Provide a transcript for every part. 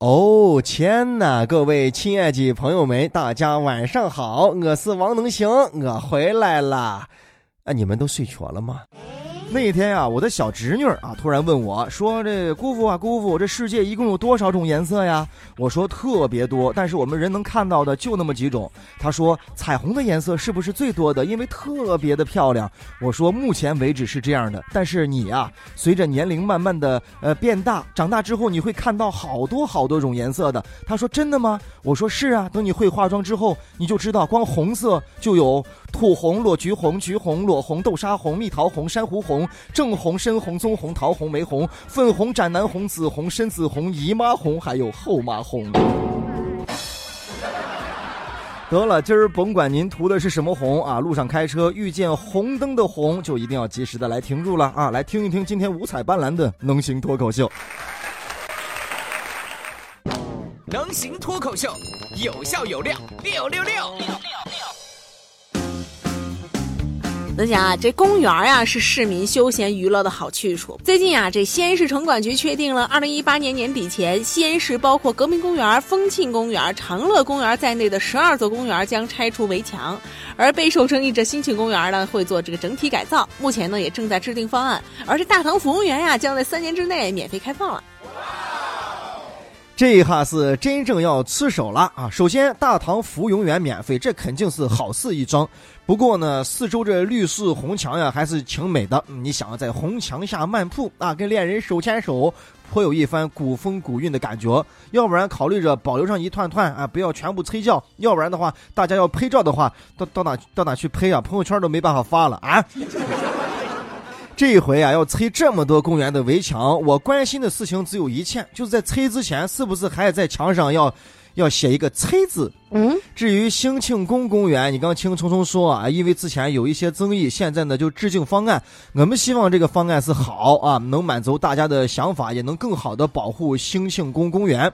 哦天呐！各位亲爱的朋友们，大家晚上好，我是王能行，我回来了。啊，你们都睡着了吗？那天呀，我的小侄女啊，突然问我说：“这姑父啊，姑父，这世界一共有多少种颜色呀？”我说：“特别多，但是我们人能看到的就那么几种。”她说：“彩虹的颜色是不是最多的？因为特别的漂亮。”我说：“目前为止是这样的，但是你呀，随着年龄慢慢的呃变大，长大之后你会看到好多好多种颜色的。”她说：“真的吗？”我说：“是啊，等你会化妆之后，你就知道，光红色就有土红、裸橘红、橘红、裸红、豆沙红、蜜桃红、珊瑚红。”正红、深红、棕红、桃红、玫红、粉红、斩南红、紫红、深紫红、姨妈红，还有后妈红。得了，今儿甭管您涂的是什么红啊，路上开车遇见红灯的红，就一定要及时的来停住了啊！来听一听今天五彩斑斓的能行脱口秀。能行脱口秀，有笑有料，六六六。咱讲啊，这公园呀是市民休闲娱乐的好去处。最近啊，这西安市城管局确定了，二零一八年年底前，西安市包括革命公园、丰庆公园、长乐公园在内的十二座公园将拆除围墙，而备受争议这兴庆公园呢会做这个整体改造，目前呢也正在制定方案。而这大唐芙蓉园呀，将在三年之内免费开放了。这一下是真正要吃手了啊！首先，大唐芙永远免费，这肯定是好事一桩。不过呢，四周这绿树红墙呀，还是挺美的。你想在红墙下漫步啊，跟恋人手牵手，颇有一番古风古韵的感觉。要不然考虑着保留上一串串啊，不要全部催叫。要不然的话，大家要拍照的话，到到哪到哪去拍啊？朋友圈都没办法发了啊！这一回啊，要拆这么多公园的围墙，我关心的事情只有一件，就是在拆之前，是不是还在墙上要要写一个“拆”字？嗯。至于兴庆宫公园，你刚听聪聪说啊，因为之前有一些争议，现在呢就制定方案。我们希望这个方案是好啊，能满足大家的想法，也能更好的保护兴庆宫公园。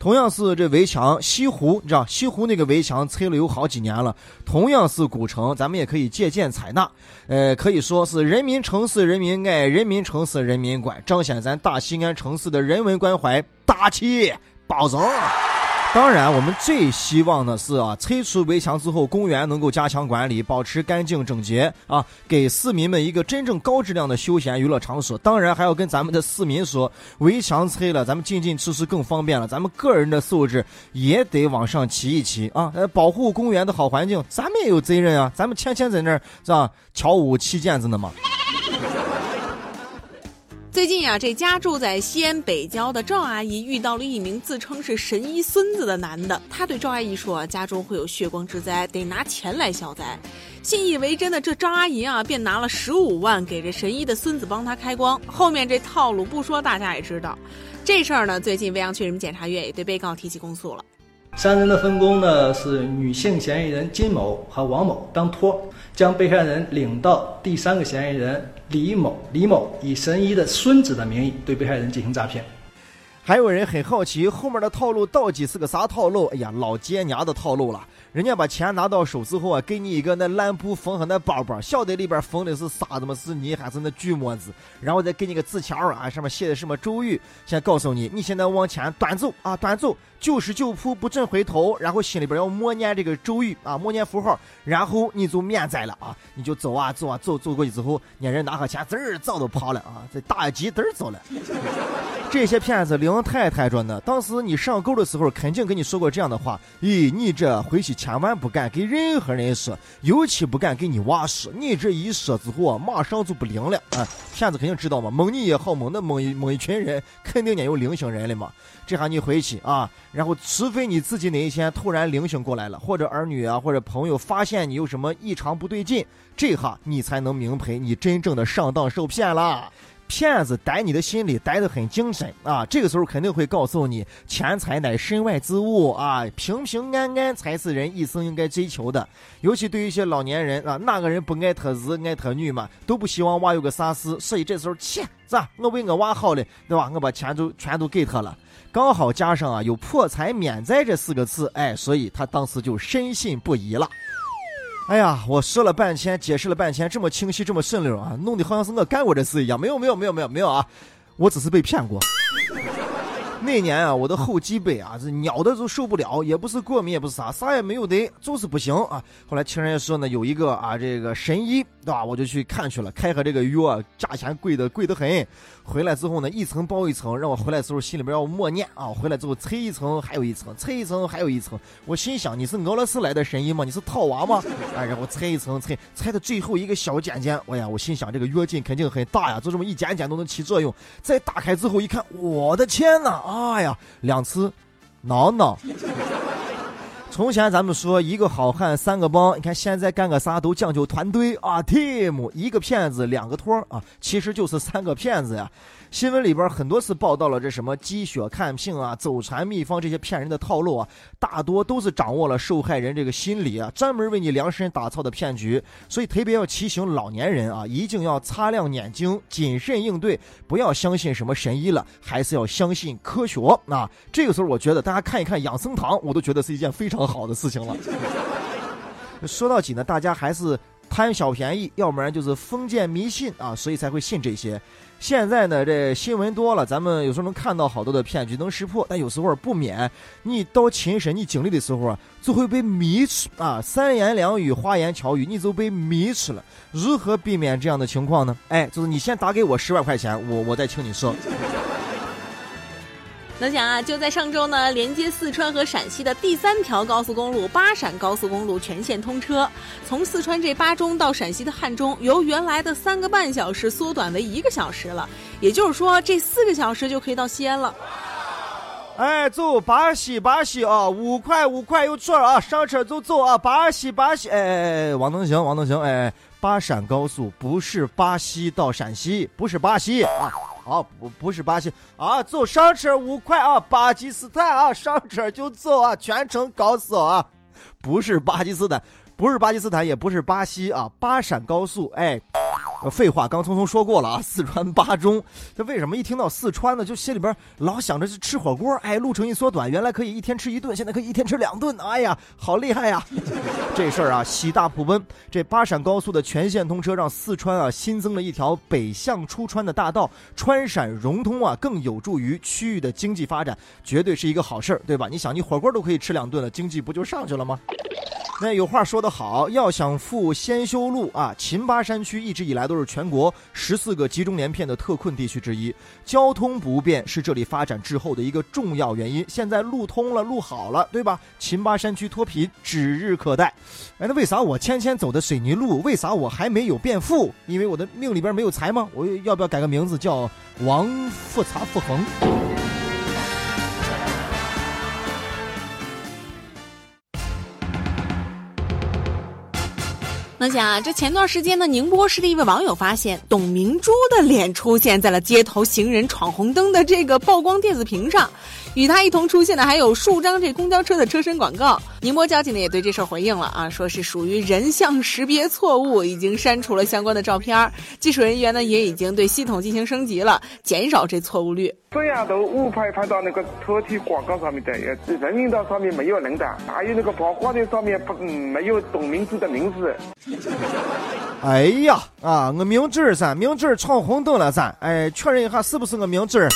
同样是这围墙，西湖你知道，西湖那个围墙拆了有好几年了。同样是古城，咱们也可以借鉴采纳。呃，可以说是人民城市人民爱，人民城市人民管，彰显咱大西安城市的人文关怀，大气包容。当然，我们最希望的是啊，拆除围墙之后，公园能够加强管理，保持干净整洁啊，给市民们一个真正高质量的休闲娱乐场所。当然，还要跟咱们的市民说，围墙拆了，咱们进进出出更方便了，咱们个人的素质也得往上提一提啊！呃，保护公园的好环境，咱们也有责任啊！咱们天天在那儿是吧，瞧舞踢毽子呢嘛。最近呀，这家住在西安北郊的赵阿姨遇到了一名自称是神医孙子的男的。他对赵阿姨说啊：“家中会有血光之灾，得拿钱来消灾。”信以为真的这赵阿姨啊，便拿了十五万给这神医的孙子帮他开光。后面这套路不说，大家也知道。这事儿呢，最近未央区人民检察院也对被告提起公诉了。三人的分工呢是女性嫌疑人金某和王某当托，将被害人领到第三个嫌疑人李某，李某以神医的孙子的名义对被害人进行诈骗。还有人很好奇后面的套路到底是个啥套路？哎呀，老尖牙的套路了。人家把钱拿到手之后啊，给你一个那烂布缝上那包包，晓得里边缝的是啥子吗？是泥还是那锯末子？然后再给你个纸条啊，上面写的什么咒语？先告诉你，你现在往前端走啊，端走，九十九铺不准回头。然后心里边要默念这个咒语啊，默念符号，然后你就免灾了啊，你就走啊走啊走，走过去之后，那人拿个钱，滋儿早都跑了啊，再打一击，嘚儿走了。这些骗子灵太太着呢，当时你上钩的时候，肯定跟你说过这样的话：咦，你这回去。千万不敢给任何人说，尤其不敢给你娃说。你这一说之后啊，马上就不灵了啊！骗子肯定知道嘛，蒙你也好蒙，那蒙一蒙一群人，肯定也有灵性人了嘛。这下你回去啊，然后除非你自己哪一天突然灵醒过来了，或者儿女啊，或者朋友发现你有什么异常不对劲，这下你才能明白你真正的上当受骗了。骗子逮你的心里逮得很精神啊！这个时候肯定会告诉你，钱财乃身外之物啊，平平安安才是人一生应该追求的。尤其对于一些老年人啊，哪个人不爱他儿爱他女嘛，都不希望娃有个啥事，所以这时候切，是吧？我为我娃好了，对吧？我把钱都全都给他了，刚好加上啊有破财免灾这四个字，哎，所以他当时就深信不疑了。哎呀，我说了半天，解释了半天，这么清晰，这么顺溜啊，弄得好像是我干过这事一样。没有，没有，没有，没有，没有啊，我只是被骗过。那年啊，我的后脊背啊，这扭的都受不了，也不是过敏，也不是啥，啥也没有得，就是不行啊。后来听人家说呢，有一个啊，这个神医，对吧？我就去看去了，开盒这个药，价钱贵的贵的很。回来之后呢，一层包一层，让我回来的时候心里边要默念啊。回来之后拆一层还有一层，拆一层还有一层。我心想，你是俄罗斯来的神医吗？你是套娃吗？哎，然后拆一层拆，拆的最后一个小尖尖，哎呀，我心想这个药劲肯定很大呀，就这么一点点都能起作用。再打开之后一看，我的天哪！啊呀，两次，挠挠。从前咱们说一个好汉三个帮，你看现在干个啥都讲究团队啊，team，一个骗子两个托啊，其实就是三个骗子呀。新闻里边很多次报道了这什么积雪看病啊、走传秘方这些骗人的套路啊，大多都是掌握了受害人这个心理啊，专门为你量身打造的骗局。所以特别要提醒老年人啊，一定要擦亮眼睛，谨慎应对，不要相信什么神医了，还是要相信科学啊。这个时候，我觉得大家看一看养生堂，我都觉得是一件非常好的事情了。说到底呢，大家还是贪小便宜，要不然就是封建迷信啊，所以才会信这些。现在呢，这新闻多了，咱们有时候能看到好多的骗局能识破，但有时候不免你到亲身你经历的时候啊，就会被迷吃啊，三言两语、花言巧语，你就被迷吃了。如何避免这样的情况呢？哎，就是你先打给我十万块钱，我我再请你说。能想啊，就在上周呢，连接四川和陕西的第三条高速公路巴陕高速公路全线通车，从四川这巴中到陕西的汉中，由原来的三个半小时缩短为一个小时了。也就是说，这四个小时就可以到西安了。哎，走，巴西，巴西啊，五块，五块有券啊，上车就走啊，巴西，巴西，哎哎哎，王能行，王能行，哎，巴陕高速不是巴西到陕西，不是巴西啊。啊，不不是巴西啊，走上车五块啊，巴基斯坦啊，上车就走啊，全程高速啊，不是巴基斯坦，不是巴基斯坦，也不是巴西啊，巴陕高速，哎。废话，刚匆匆说过了啊！四川巴中，这为什么一听到四川呢，就心里边老想着去吃火锅？哎，路程一缩短，原来可以一天吃一顿，现在可以一天吃两顿，哎呀，好厉害呀！这事儿啊，喜大普奔。这巴陕高速的全线通车，让四川啊新增了一条北向出川的大道，川陕融通啊，更有助于区域的经济发展，绝对是一个好事儿，对吧？你想，你火锅都可以吃两顿了，经济不就上去了吗？那有话说得好，要想富先修路啊！秦巴山区一直以来都是全国十四个集中连片的特困地区之一，交通不便是这里发展滞后的一个重要原因。现在路通了，路好了，对吧？秦巴山区脱贫指日可待。哎，那为啥我天天走的水泥路，为啥我还没有变富？因为我的命里边没有财吗？我要不要改个名字叫王富察富恒？能想啊，这前段时间呢，宁波市的一位网友发现董明珠的脸出现在了街头行人闯红灯的这个曝光电子屏上，与他一同出现的还有数张这公交车的车身广告。宁波交警呢也对这事儿回应了啊，说是属于人像识别错误，已经删除了相关的照片。技术人员呢也已经对系统进行升级了，减少这错误率。摄像头误拍拍到那个车体广告上面的，人行道上面没有人的，还有那个跑花的上面不没有董明珠的名字。哎呀啊，我明智噻，明智闯红灯了噻，哎，确认一下是不是我明智？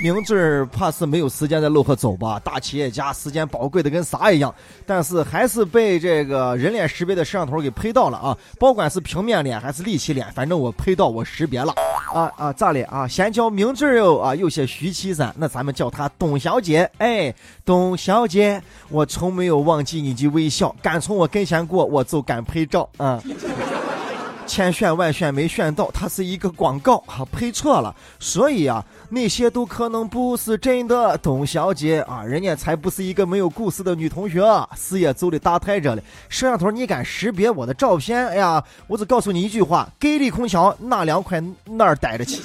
明智怕是没有时间在路上走吧？大企业家时间宝贵的跟啥一样？但是还是被这个人脸识别的摄像头给拍到了啊！不管是平面脸还是立体脸，反正我拍到我识别了啊啊！咋的啊？先叫明智哟啊，有些虚气噻。那咱们叫她董小姐。哎，董小姐，我从没有忘记你的微笑，敢从我跟前过，我就敢拍照啊。千选万选没选到，它是一个广告啊，配错了，所以啊，那些都可能不是真的。董小姐啊，人家才不是一个没有故事的女同学，事业走的大太着了。摄像头你敢识别我的照片？哎呀，我只告诉你一句话：给力空调哪凉快哪儿待着去。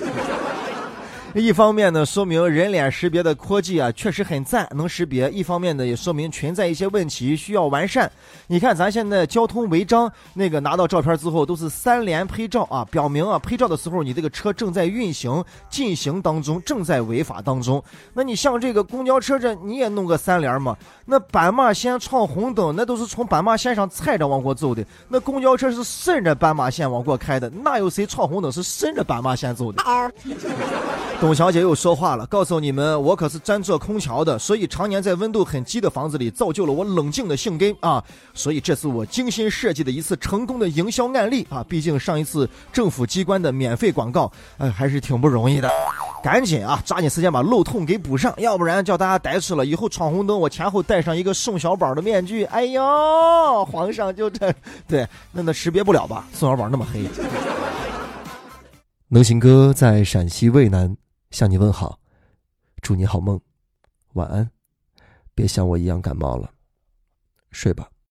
一方面呢，说明人脸识别的科技啊确实很赞，能识别；一方面呢，也说明存在一些问题需要完善。你看，咱现在交通违章那个拿到照片之后都是三连拍照啊，表明啊拍照的时候你这个车正在运行进行当中，正在违法当中。那你像这个公交车这你也弄个三连嘛？那斑马线闯红灯，那都是从斑马线上踩着往过走的。那公交车是顺着斑马线往过开的，哪有谁闯红灯是顺着斑马线走的？董小姐又说话了，告诉你们，我可是专做空调的，所以常年在温度很低的房子里，造就了我冷静的性格啊。所以这是我精心设计的一次成功的营销案例啊。毕竟上一次政府机关的免费广告，哎，还是挺不容易的。赶紧啊，抓紧时间把漏洞给补上，要不然叫大家呆吃了。以后闯红灯，我前后戴上一个宋小宝的面具，哎呦，皇上就这，对，那那识别不了吧？宋小宝那么黑。能行哥在陕西渭南向你问好，祝你好梦，晚安，别像我一样感冒了，睡吧。